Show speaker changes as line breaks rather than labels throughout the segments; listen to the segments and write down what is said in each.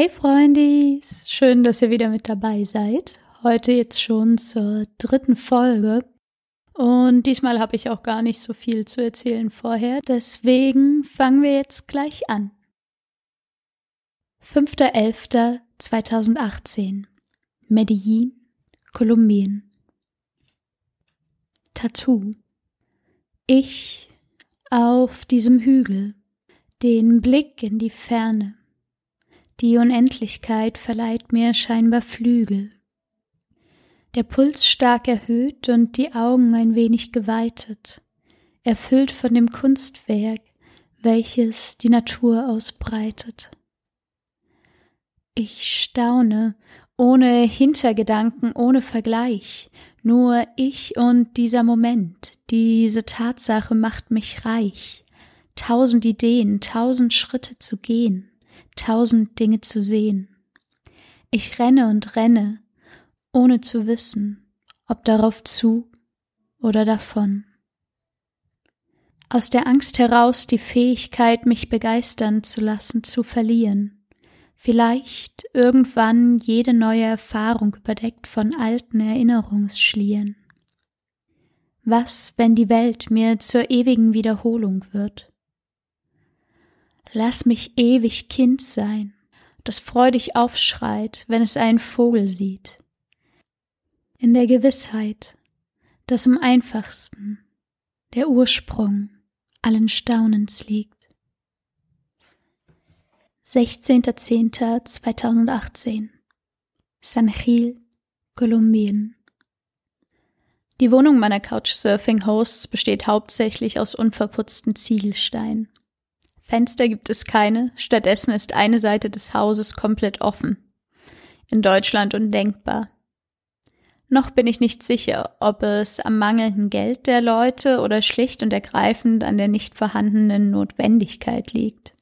Hey Freundis, schön, dass ihr wieder mit dabei seid. Heute jetzt schon zur dritten Folge. Und diesmal habe ich auch gar nicht so viel zu erzählen vorher. Deswegen fangen wir jetzt gleich an. 5.11.2018 Medellin, Kolumbien Tattoo Ich auf diesem Hügel, den Blick in die Ferne die Unendlichkeit verleiht mir scheinbar Flügel. Der Puls stark erhöht und die Augen ein wenig geweitet, erfüllt von dem Kunstwerk, welches die Natur ausbreitet. Ich staune, ohne Hintergedanken, ohne Vergleich, nur ich und dieser Moment, diese Tatsache macht mich reich, tausend Ideen, tausend Schritte zu gehen tausend Dinge zu sehen. Ich renne und renne, ohne zu wissen, ob darauf zu oder davon. Aus der Angst heraus die Fähigkeit, mich begeistern zu lassen, zu verlieren. Vielleicht irgendwann jede neue Erfahrung überdeckt von alten Erinnerungsschlieren. Was, wenn die Welt mir zur ewigen Wiederholung wird? Lass mich ewig Kind sein, das freudig aufschreit, wenn es einen Vogel sieht. In der Gewissheit, dass im einfachsten der Ursprung allen Staunens liegt. 16.10.2018 San Gil, Kolumbien Die Wohnung meiner Couchsurfing-Hosts besteht hauptsächlich aus unverputzten Ziegelsteinen. Fenster gibt es keine, stattdessen ist eine Seite des Hauses komplett offen. In Deutschland undenkbar. Noch bin ich nicht sicher, ob es am mangelnden Geld der Leute oder schlicht und ergreifend an der nicht vorhandenen Notwendigkeit liegt.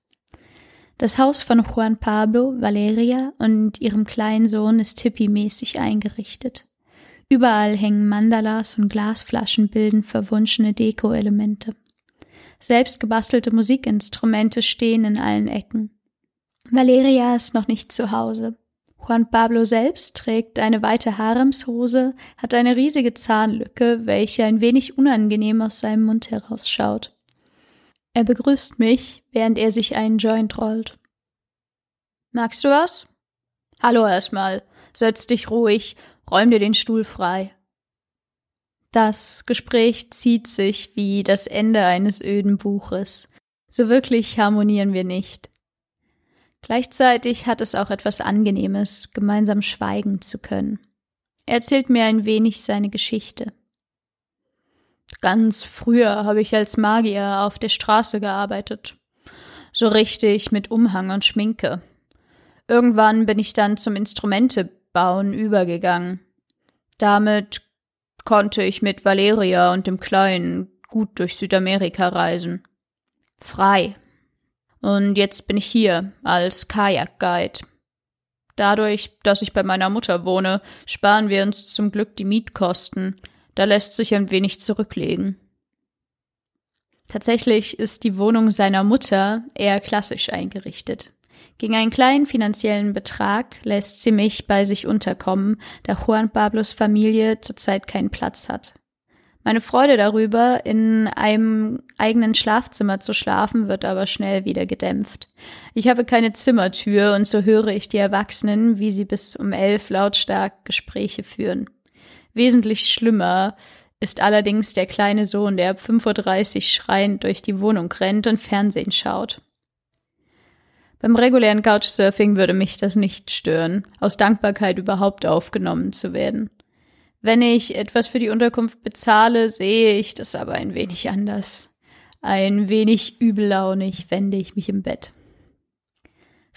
Das Haus von Juan Pablo, Valeria und ihrem kleinen Sohn ist hippiemäßig eingerichtet. Überall hängen Mandalas und Glasflaschen bilden verwunschene Deko-Elemente. Selbst gebastelte Musikinstrumente stehen in allen Ecken. Valeria ist noch nicht zu Hause. Juan Pablo selbst trägt eine weite Haremshose, hat eine riesige Zahnlücke, welche ein wenig unangenehm aus seinem Mund herausschaut. Er begrüßt mich, während er sich einen Joint rollt. Magst du was? Hallo erstmal. Setz dich ruhig, räum dir den Stuhl frei. Das Gespräch zieht sich wie das Ende eines öden Buches. So wirklich harmonieren wir nicht. Gleichzeitig hat es auch etwas Angenehmes, gemeinsam schweigen zu können. Er erzählt mir ein wenig seine Geschichte. Ganz früher habe ich als Magier auf der Straße gearbeitet. So richtig mit Umhang und Schminke. Irgendwann bin ich dann zum Instrumentebauen übergegangen. Damit konnte ich mit Valeria und dem Kleinen gut durch Südamerika reisen. Frei. Und jetzt bin ich hier als Kajakguide. Dadurch, dass ich bei meiner Mutter wohne, sparen wir uns zum Glück die Mietkosten. Da lässt sich ein wenig zurücklegen. Tatsächlich ist die Wohnung seiner Mutter eher klassisch eingerichtet. Gegen einen kleinen finanziellen Betrag lässt sie mich bei sich unterkommen, da Juan Pablos Familie zurzeit keinen Platz hat. Meine Freude darüber, in einem eigenen Schlafzimmer zu schlafen, wird aber schnell wieder gedämpft. Ich habe keine Zimmertür und so höre ich die Erwachsenen, wie sie bis um elf lautstark Gespräche führen. Wesentlich schlimmer ist allerdings der kleine Sohn, der ab 5.30 Uhr schreiend durch die Wohnung rennt und Fernsehen schaut. Beim regulären Couchsurfing würde mich das nicht stören, aus Dankbarkeit überhaupt aufgenommen zu werden. Wenn ich etwas für die Unterkunft bezahle, sehe ich das aber ein wenig anders. Ein wenig übellaunig wende ich mich im Bett.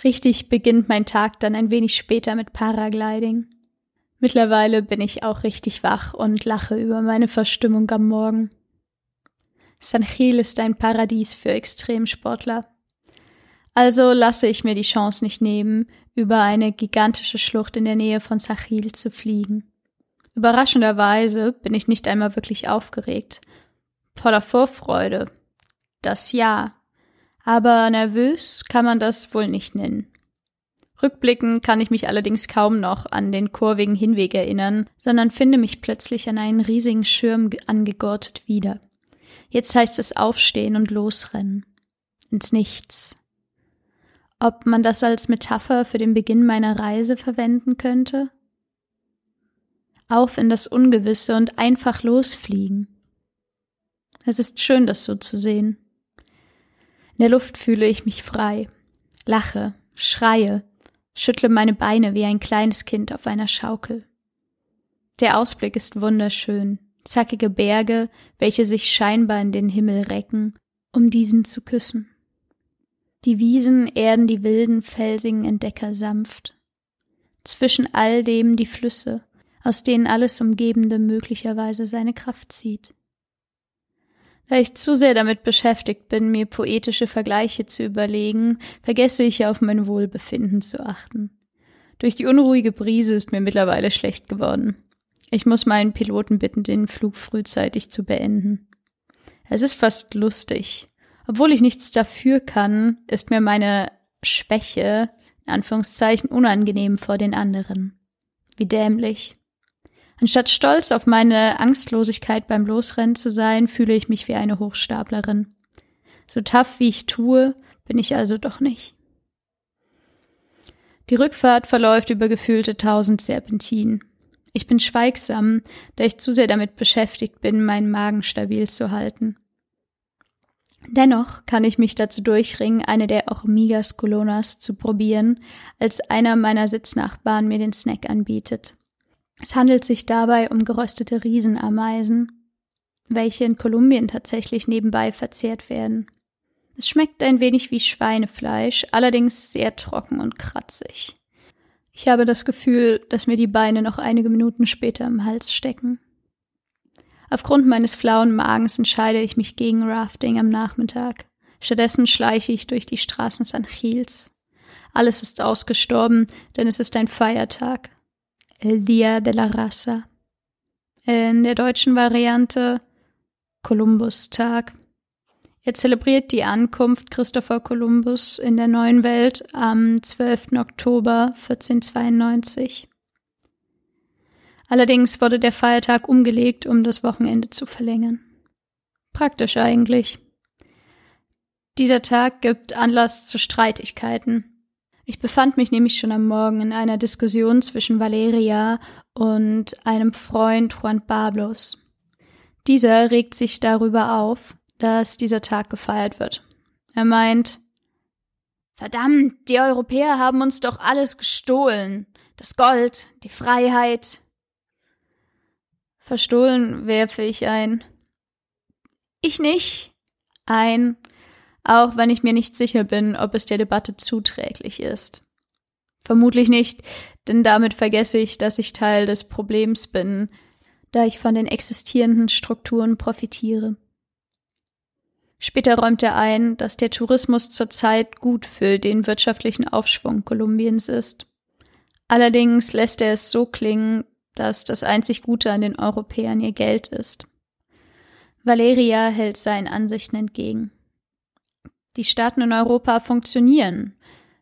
Richtig beginnt mein Tag dann ein wenig später mit Paragliding. Mittlerweile bin ich auch richtig wach und lache über meine Verstimmung am Morgen. San Gil ist ein Paradies für Extremsportler. Also lasse ich mir die Chance nicht nehmen, über eine gigantische Schlucht in der Nähe von Sachil zu fliegen. Überraschenderweise bin ich nicht einmal wirklich aufgeregt. Voller Vorfreude. Das ja. Aber nervös kann man das wohl nicht nennen. Rückblickend kann ich mich allerdings kaum noch an den kurvigen Hinweg erinnern, sondern finde mich plötzlich an einen riesigen Schirm angegurtet wieder. Jetzt heißt es aufstehen und losrennen. Ins Nichts. Ob man das als Metapher für den Beginn meiner Reise verwenden könnte? Auf in das Ungewisse und einfach losfliegen. Es ist schön, das so zu sehen. In der Luft fühle ich mich frei, lache, schreie, schüttle meine Beine wie ein kleines Kind auf einer Schaukel. Der Ausblick ist wunderschön, zackige Berge, welche sich scheinbar in den Himmel recken, um diesen zu küssen. Die Wiesen erden die wilden, felsigen Entdecker sanft. Zwischen all dem die Flüsse, aus denen alles Umgebende möglicherweise seine Kraft zieht. Da ich zu sehr damit beschäftigt bin, mir poetische Vergleiche zu überlegen, vergesse ich auf mein Wohlbefinden zu achten. Durch die unruhige Brise ist mir mittlerweile schlecht geworden. Ich muss meinen Piloten bitten, den Flug frühzeitig zu beenden. Es ist fast lustig. Obwohl ich nichts dafür kann, ist mir meine Schwäche, in Anführungszeichen, unangenehm vor den anderen. Wie dämlich. Anstatt stolz auf meine Angstlosigkeit beim Losrennen zu sein, fühle ich mich wie eine Hochstaplerin. So tough wie ich tue, bin ich also doch nicht. Die Rückfahrt verläuft über gefühlte tausend Serpentinen. Ich bin schweigsam, da ich zu sehr damit beschäftigt bin, meinen Magen stabil zu halten. Dennoch kann ich mich dazu durchringen, eine der Hormigas Colonas zu probieren, als einer meiner Sitznachbarn mir den Snack anbietet. Es handelt sich dabei um geröstete Riesenameisen, welche in Kolumbien tatsächlich nebenbei verzehrt werden. Es schmeckt ein wenig wie Schweinefleisch, allerdings sehr trocken und kratzig. Ich habe das Gefühl, dass mir die Beine noch einige Minuten später im Hals stecken. Aufgrund meines flauen Magens entscheide ich mich gegen Rafting am Nachmittag. Stattdessen schleiche ich durch die Straßen San Gils. Alles ist ausgestorben, denn es ist ein Feiertag. El Día de la Raza. In der deutschen Variante Kolumbustag. Er zelebriert die Ankunft Christopher Columbus in der neuen Welt am 12. Oktober 1492. Allerdings wurde der Feiertag umgelegt, um das Wochenende zu verlängern. Praktisch eigentlich. Dieser Tag gibt Anlass zu Streitigkeiten. Ich befand mich nämlich schon am Morgen in einer Diskussion zwischen Valeria und einem Freund Juan Pablos. Dieser regt sich darüber auf, dass dieser Tag gefeiert wird. Er meint, Verdammt, die Europäer haben uns doch alles gestohlen. Das Gold, die Freiheit. Verstohlen werfe ich ein. Ich nicht. Ein auch wenn ich mir nicht sicher bin, ob es der Debatte zuträglich ist. Vermutlich nicht, denn damit vergesse ich, dass ich Teil des Problems bin, da ich von den existierenden Strukturen profitiere. Später räumt er ein, dass der Tourismus zurzeit gut für den wirtschaftlichen Aufschwung Kolumbiens ist. Allerdings lässt er es so klingen, dass das einzig Gute an den Europäern ihr Geld ist. Valeria hält seinen Ansichten entgegen. Die Staaten in Europa funktionieren.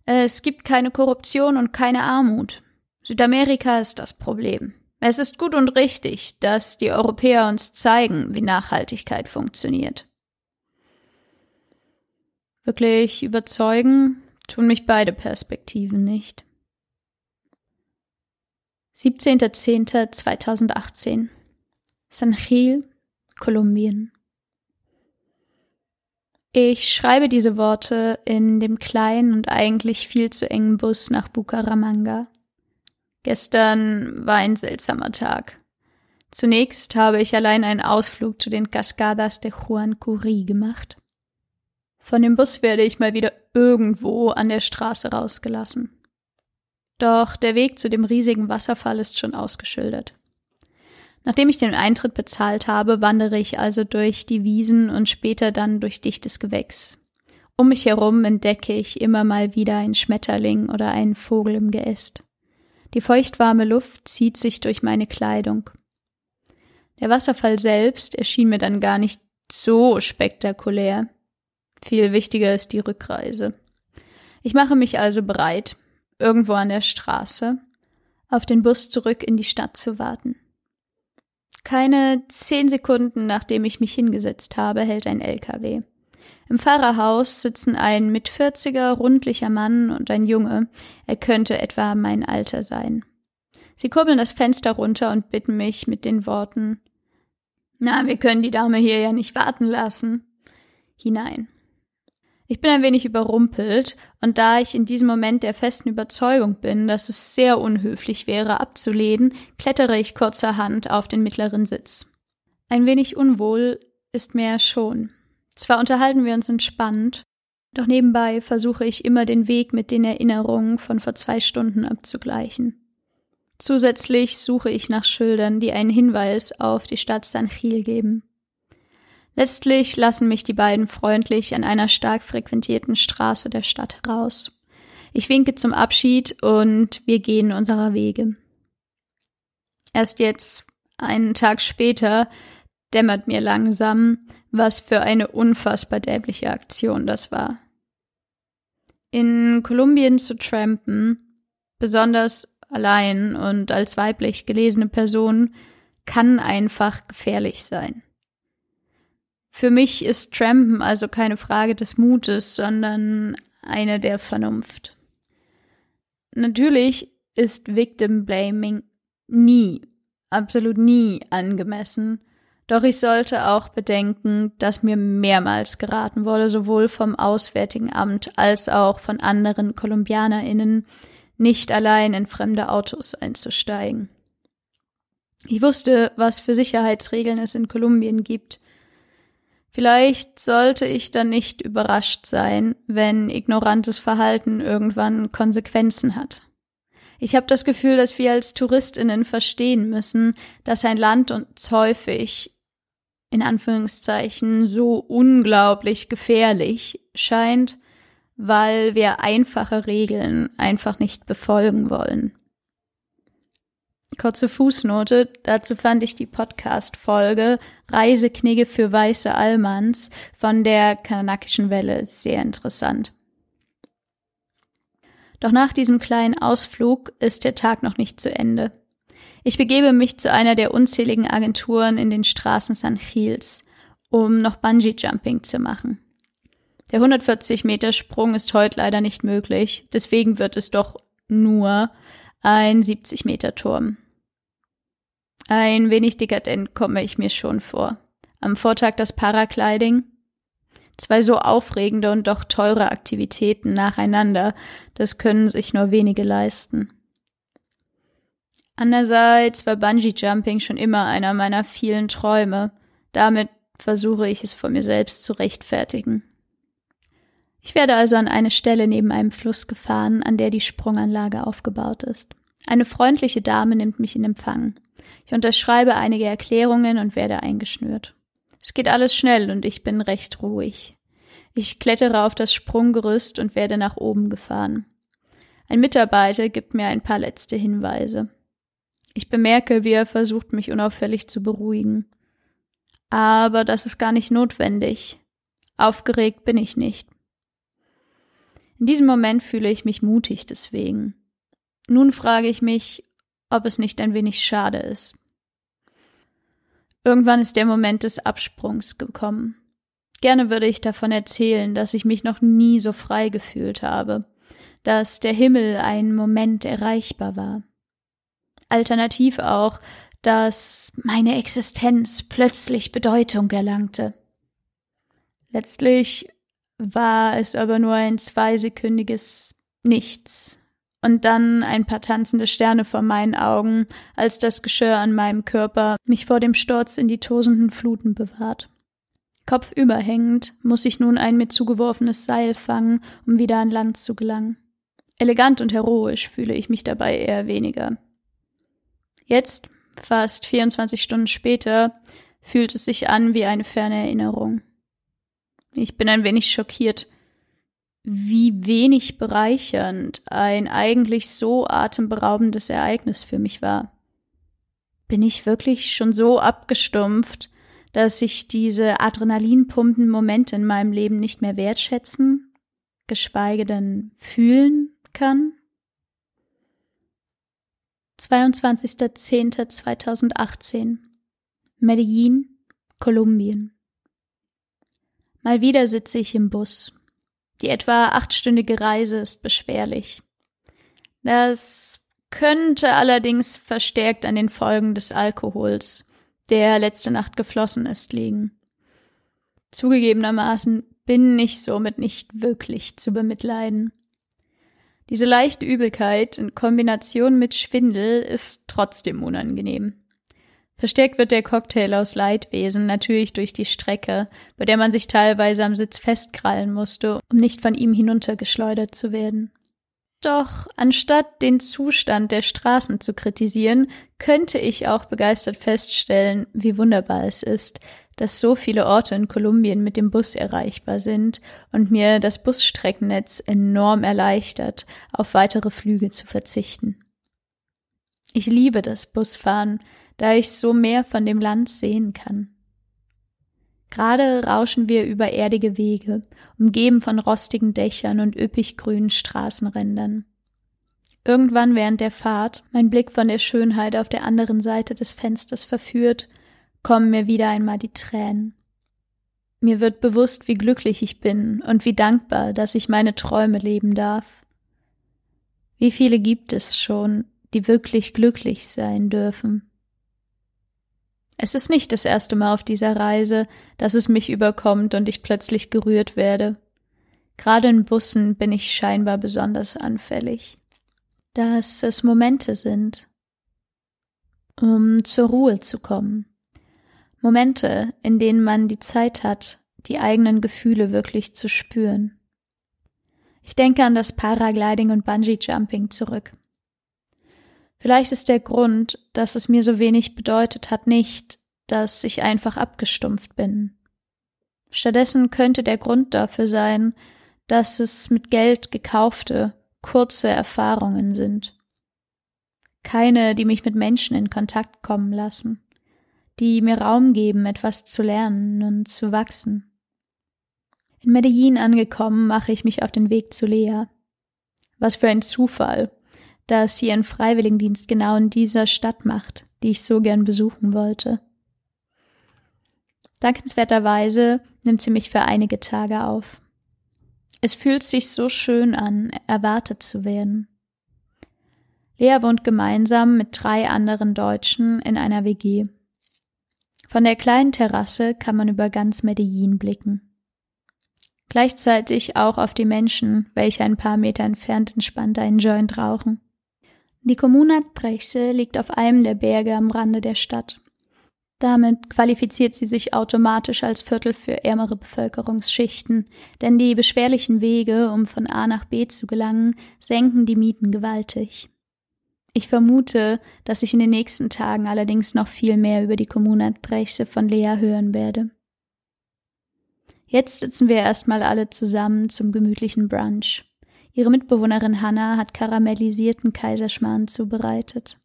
Es gibt keine Korruption und keine Armut. Südamerika ist das Problem. Es ist gut und richtig, dass die Europäer uns zeigen, wie Nachhaltigkeit funktioniert. Wirklich überzeugen tun mich beide Perspektiven nicht. 17.10.2018 San Gil, Kolumbien. Ich schreibe diese Worte in dem kleinen und eigentlich viel zu engen Bus nach Bucaramanga. Gestern war ein seltsamer Tag. Zunächst habe ich allein einen Ausflug zu den Cascadas de Juan Curi gemacht. Von dem Bus werde ich mal wieder irgendwo an der Straße rausgelassen. Doch der Weg zu dem riesigen Wasserfall ist schon ausgeschildert. Nachdem ich den Eintritt bezahlt habe, wandere ich also durch die Wiesen und später dann durch dichtes Gewächs. Um mich herum entdecke ich immer mal wieder einen Schmetterling oder einen Vogel im Geäst. Die feuchtwarme Luft zieht sich durch meine Kleidung. Der Wasserfall selbst erschien mir dann gar nicht so spektakulär. Viel wichtiger ist die Rückreise. Ich mache mich also bereit. Irgendwo an der Straße, auf den Bus zurück in die Stadt zu warten. Keine zehn Sekunden nachdem ich mich hingesetzt habe, hält ein LKW. Im Fahrerhaus sitzen ein mit 40er rundlicher Mann und ein Junge. Er könnte etwa mein Alter sein. Sie kurbeln das Fenster runter und bitten mich mit den Worten Na, wir können die Dame hier ja nicht warten lassen. hinein. Ich bin ein wenig überrumpelt, und da ich in diesem Moment der festen Überzeugung bin, dass es sehr unhöflich wäre, abzulehnen, klettere ich kurzerhand auf den mittleren Sitz. Ein wenig unwohl ist mir schon. Zwar unterhalten wir uns entspannt, doch nebenbei versuche ich immer den Weg mit den Erinnerungen von vor zwei Stunden abzugleichen. Zusätzlich suche ich nach Schildern, die einen Hinweis auf die Stadt San Gil geben. Letztlich lassen mich die beiden freundlich an einer stark frequentierten Straße der Stadt heraus. Ich winke zum Abschied und wir gehen unserer Wege. Erst jetzt, einen Tag später, dämmert mir langsam, was für eine unfassbar dämliche Aktion das war. In Kolumbien zu trampen, besonders allein und als weiblich gelesene Person, kann einfach gefährlich sein. Für mich ist Trampen also keine Frage des Mutes, sondern eine der Vernunft. Natürlich ist Victim Blaming nie, absolut nie angemessen, doch ich sollte auch bedenken, dass mir mehrmals geraten wurde, sowohl vom Auswärtigen Amt als auch von anderen KolumbianerInnen, nicht allein in fremde Autos einzusteigen. Ich wusste, was für Sicherheitsregeln es in Kolumbien gibt, Vielleicht sollte ich dann nicht überrascht sein, wenn ignorantes Verhalten irgendwann Konsequenzen hat. Ich habe das Gefühl, dass wir als Touristinnen verstehen müssen, dass ein Land uns häufig in Anführungszeichen so unglaublich gefährlich scheint, weil wir einfache Regeln einfach nicht befolgen wollen. Kurze Fußnote, dazu fand ich die Podcast-Folge Reiseknigge für weiße Allmanns von der kanakischen Welle sehr interessant. Doch nach diesem kleinen Ausflug ist der Tag noch nicht zu Ende. Ich begebe mich zu einer der unzähligen Agenturen in den Straßen San Gils, um noch Bungee-Jumping zu machen. Der 140 Meter Sprung ist heute leider nicht möglich, deswegen wird es doch nur ein 70 Meter Turm. Ein wenig dekadent komme ich mir schon vor. Am Vortag das Paragliding. Zwei so aufregende und doch teure Aktivitäten nacheinander, das können sich nur wenige leisten. Andererseits war Bungee Jumping schon immer einer meiner vielen Träume. Damit versuche ich es vor mir selbst zu rechtfertigen. Ich werde also an eine Stelle neben einem Fluss gefahren, an der die Sprunganlage aufgebaut ist. Eine freundliche Dame nimmt mich in Empfang. Ich unterschreibe einige Erklärungen und werde eingeschnürt. Es geht alles schnell und ich bin recht ruhig. Ich klettere auf das Sprunggerüst und werde nach oben gefahren. Ein Mitarbeiter gibt mir ein paar letzte Hinweise. Ich bemerke, wie er versucht, mich unauffällig zu beruhigen. Aber das ist gar nicht notwendig. Aufgeregt bin ich nicht. In diesem Moment fühle ich mich mutig deswegen. Nun frage ich mich, ob es nicht ein wenig schade ist. Irgendwann ist der Moment des Absprungs gekommen. Gerne würde ich davon erzählen, dass ich mich noch nie so frei gefühlt habe, dass der Himmel einen Moment erreichbar war. Alternativ auch, dass meine Existenz plötzlich Bedeutung erlangte. Letztlich war es aber nur ein zweisekündiges Nichts, und dann ein paar tanzende Sterne vor meinen Augen, als das Geschirr an meinem Körper mich vor dem Sturz in die tosenden Fluten bewahrt. Kopfüberhängend muss ich nun ein mir zugeworfenes Seil fangen, um wieder an Land zu gelangen. Elegant und heroisch fühle ich mich dabei eher weniger. Jetzt, fast 24 Stunden später, fühlt es sich an wie eine ferne Erinnerung. Ich bin ein wenig schockiert, wie wenig bereichernd ein eigentlich so atemberaubendes Ereignis für mich war. Bin ich wirklich schon so abgestumpft, dass ich diese adrenalinpumpenden Momente in meinem Leben nicht mehr wertschätzen, geschweige denn fühlen kann? 22.10.2018 Medellin, Kolumbien. Mal wieder sitze ich im Bus. Die etwa achtstündige Reise ist beschwerlich. Das könnte allerdings verstärkt an den Folgen des Alkohols, der letzte Nacht geflossen ist, liegen. Zugegebenermaßen bin ich somit nicht wirklich zu bemitleiden. Diese leichte Übelkeit in Kombination mit Schwindel ist trotzdem unangenehm. Verstärkt wird der Cocktail aus Leidwesen natürlich durch die Strecke, bei der man sich teilweise am Sitz festkrallen musste, um nicht von ihm hinuntergeschleudert zu werden. Doch anstatt den Zustand der Straßen zu kritisieren, könnte ich auch begeistert feststellen, wie wunderbar es ist, dass so viele Orte in Kolumbien mit dem Bus erreichbar sind und mir das Busstreckennetz enorm erleichtert, auf weitere Flüge zu verzichten. Ich liebe das Busfahren, da ich so mehr von dem Land sehen kann. Gerade rauschen wir über erdige Wege, umgeben von rostigen Dächern und üppig grünen Straßenrändern. Irgendwann während der Fahrt, mein Blick von der Schönheit auf der anderen Seite des Fensters verführt, kommen mir wieder einmal die Tränen. Mir wird bewusst, wie glücklich ich bin und wie dankbar, dass ich meine Träume leben darf. Wie viele gibt es schon, die wirklich glücklich sein dürfen? Es ist nicht das erste Mal auf dieser Reise, dass es mich überkommt und ich plötzlich gerührt werde. Gerade in Bussen bin ich scheinbar besonders anfällig. Dass es Momente sind, um zur Ruhe zu kommen, Momente, in denen man die Zeit hat, die eigenen Gefühle wirklich zu spüren. Ich denke an das Paragliding und Bungee Jumping zurück. Vielleicht ist der Grund, dass es mir so wenig bedeutet hat, nicht, dass ich einfach abgestumpft bin. Stattdessen könnte der Grund dafür sein, dass es mit Geld gekaufte, kurze Erfahrungen sind. Keine, die mich mit Menschen in Kontakt kommen lassen die mir Raum geben, etwas zu lernen und zu wachsen. In Medellin angekommen, mache ich mich auf den Weg zu Lea. Was für ein Zufall, dass sie ihren Freiwilligendienst genau in dieser Stadt macht, die ich so gern besuchen wollte. Dankenswerterweise nimmt sie mich für einige Tage auf. Es fühlt sich so schön an, erwartet zu werden. Lea wohnt gemeinsam mit drei anderen Deutschen in einer WG. Von der kleinen Terrasse kann man über ganz Medellin blicken. Gleichzeitig auch auf die Menschen, welche ein paar Meter entfernt entspannt einen Joint rauchen. Die Comuna Trechse liegt auf einem der Berge am Rande der Stadt. Damit qualifiziert sie sich automatisch als Viertel für ärmere Bevölkerungsschichten, denn die beschwerlichen Wege, um von A nach B zu gelangen, senken die Mieten gewaltig. Ich vermute, dass ich in den nächsten Tagen allerdings noch viel mehr über die Kommunatbreche von Lea hören werde. Jetzt sitzen wir erstmal alle zusammen zum gemütlichen Brunch. Ihre Mitbewohnerin Hannah hat karamellisierten Kaiserschmarrn zubereitet.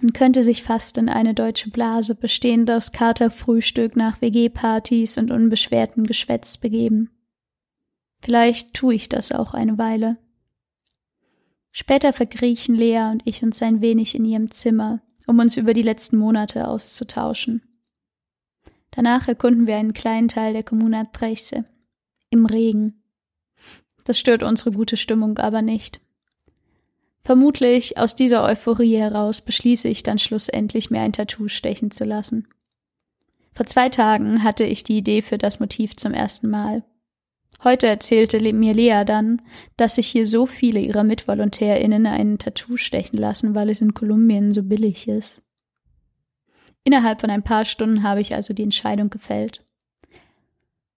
Man könnte sich fast in eine deutsche Blase bestehend aus Katerfrühstück nach WG-Partys und unbeschwertem Geschwätz begeben. Vielleicht tue ich das auch eine Weile. Später verkriechen Lea und ich uns ein wenig in ihrem Zimmer, um uns über die letzten Monate auszutauschen. Danach erkunden wir einen kleinen Teil der Kommuna Trechse. Im Regen. Das stört unsere gute Stimmung aber nicht. Vermutlich aus dieser Euphorie heraus beschließe ich dann schlussendlich, mir ein Tattoo stechen zu lassen. Vor zwei Tagen hatte ich die Idee für das Motiv zum ersten Mal. Heute erzählte mir Lea dann, dass sich hier so viele ihrer MitvolontärInnen ein Tattoo stechen lassen, weil es in Kolumbien so billig ist. Innerhalb von ein paar Stunden habe ich also die Entscheidung gefällt.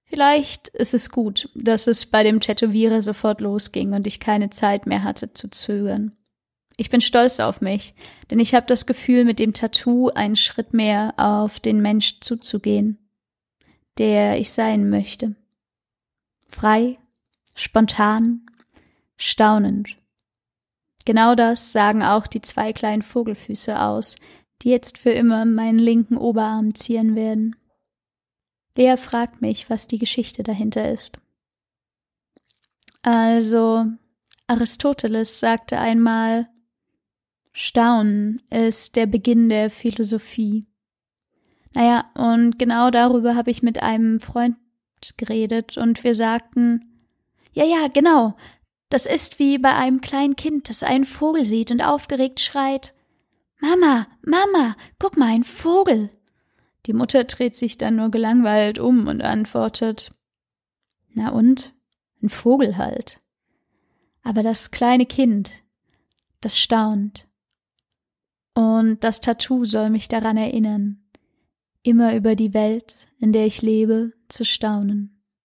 Vielleicht ist es gut, dass es bei dem Tätowierer sofort losging und ich keine Zeit mehr hatte zu zögern. Ich bin stolz auf mich, denn ich habe das Gefühl, mit dem Tattoo einen Schritt mehr auf den Mensch zuzugehen, der ich sein möchte frei, spontan, staunend. Genau das sagen auch die zwei kleinen Vogelfüße aus, die jetzt für immer meinen linken Oberarm zieren werden. Lea fragt mich, was die Geschichte dahinter ist. Also, Aristoteles sagte einmal, Staunen ist der Beginn der Philosophie. Naja, und genau darüber habe ich mit einem Freund geredet und wir sagten, ja, ja, genau, das ist wie bei einem kleinen Kind, das einen Vogel sieht und aufgeregt schreit, Mama, Mama, guck mal, ein Vogel. Die Mutter dreht sich dann nur gelangweilt um und antwortet, na und? Ein Vogel halt. Aber das kleine Kind, das staunt. Und das Tattoo soll mich daran erinnern, immer über die Welt, in der ich lebe, zu staunen.